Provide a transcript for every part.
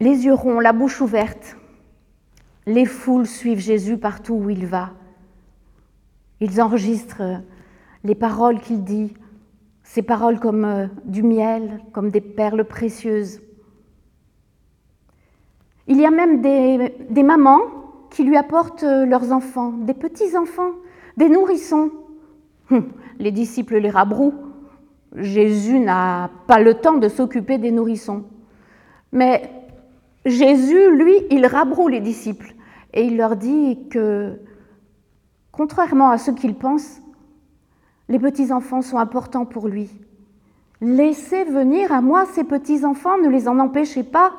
les yeux ronds, la bouche ouverte. Les foules suivent Jésus partout où il va. Ils enregistrent les paroles qu'il dit, ces paroles comme euh, du miel, comme des perles précieuses. Il y a même des, des mamans qui lui apportent euh, leurs enfants, des petits-enfants, des nourrissons. Hum, les disciples les rabrouent. Jésus n'a pas le temps de s'occuper des nourrissons. Mais Jésus, lui, il rabroue les disciples et il leur dit que, contrairement à ce qu'ils pensent, les petits-enfants sont importants pour lui. Laissez venir à moi ces petits-enfants, ne les en empêchez pas.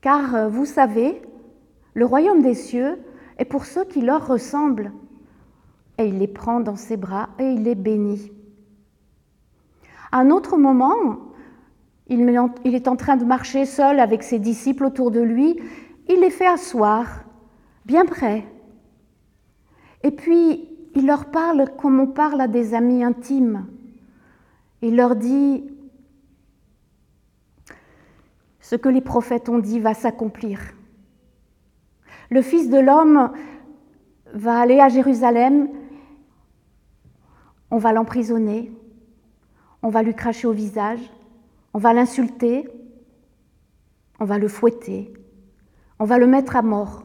Car euh, vous savez, le royaume des cieux est pour ceux qui leur ressemblent. Et il les prend dans ses bras et il les bénit. Un autre moment, il est en train de marcher seul avec ses disciples autour de lui. Il les fait asseoir, bien près. Et puis, il leur parle comme on parle à des amis intimes. Il leur dit, ce que les prophètes ont dit va s'accomplir. Le Fils de l'homme va aller à Jérusalem, on va l'emprisonner, on va lui cracher au visage, on va l'insulter, on va le fouetter, on va le mettre à mort.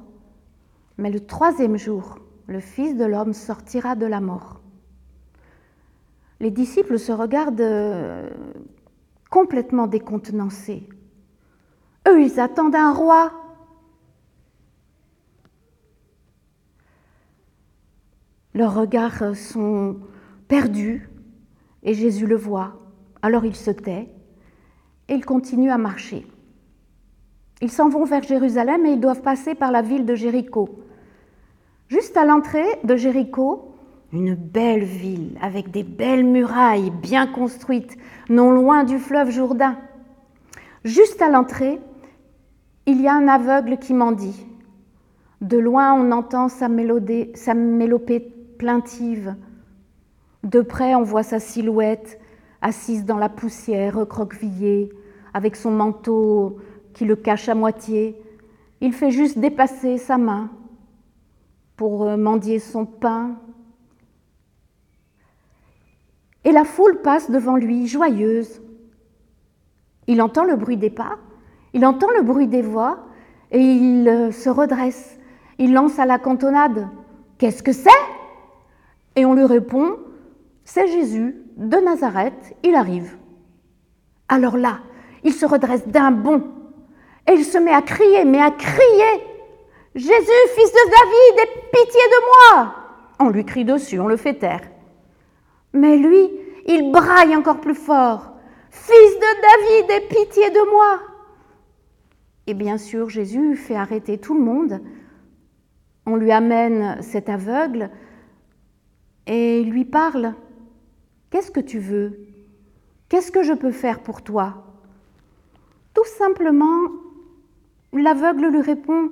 Mais le troisième jour, le Fils de l'homme sortira de la mort. Les disciples se regardent euh, complètement décontenancés. Eux, ils attendent un roi. Leurs regards sont perdus et Jésus le voit. Alors il se tait et il continue à marcher. Ils s'en vont vers Jérusalem et ils doivent passer par la ville de Jéricho. Juste à l'entrée de Jéricho, une belle ville avec des belles murailles bien construites, non loin du fleuve Jourdain. Juste à l'entrée, il y a un aveugle qui mendie. De loin, on entend sa, mélodie, sa mélopée plaintive. De près, on voit sa silhouette assise dans la poussière, recroquevillée, avec son manteau qui le cache à moitié. Il fait juste dépasser sa main pour euh, mendier son pain. Et la foule passe devant lui, joyeuse. Il entend le bruit des pas, il entend le bruit des voix, et il euh, se redresse. Il lance à la cantonade Qu'est-ce que c'est? Et on lui répond C'est Jésus de Nazareth, il arrive. Alors là, il se redresse d'un bond et il se met à crier, mais à crier Jésus, fils de David, aie pitié de moi On lui crie dessus, on le fait taire. Mais lui, il braille encore plus fort Fils de David, aie pitié de moi Et bien sûr, Jésus fait arrêter tout le monde. On lui amène cet aveugle et il lui parle. Qu'est-ce que tu veux? Qu'est-ce que je peux faire pour toi? Tout simplement, l'aveugle lui répond,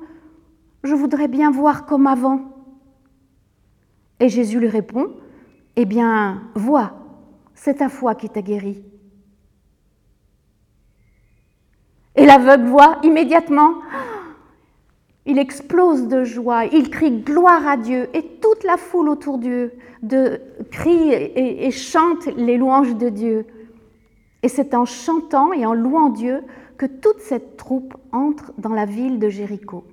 je voudrais bien voir comme avant. Et Jésus lui répond, Eh bien, vois, c'est ta foi qui t'a guéri. Et l'aveugle voit immédiatement, il explose de joie, il crie gloire à Dieu, et toute la foule autour d'eux de, crie et, et chante les louanges de Dieu. Et c'est en chantant et en louant Dieu que toute cette troupe entre dans la ville de Jéricho.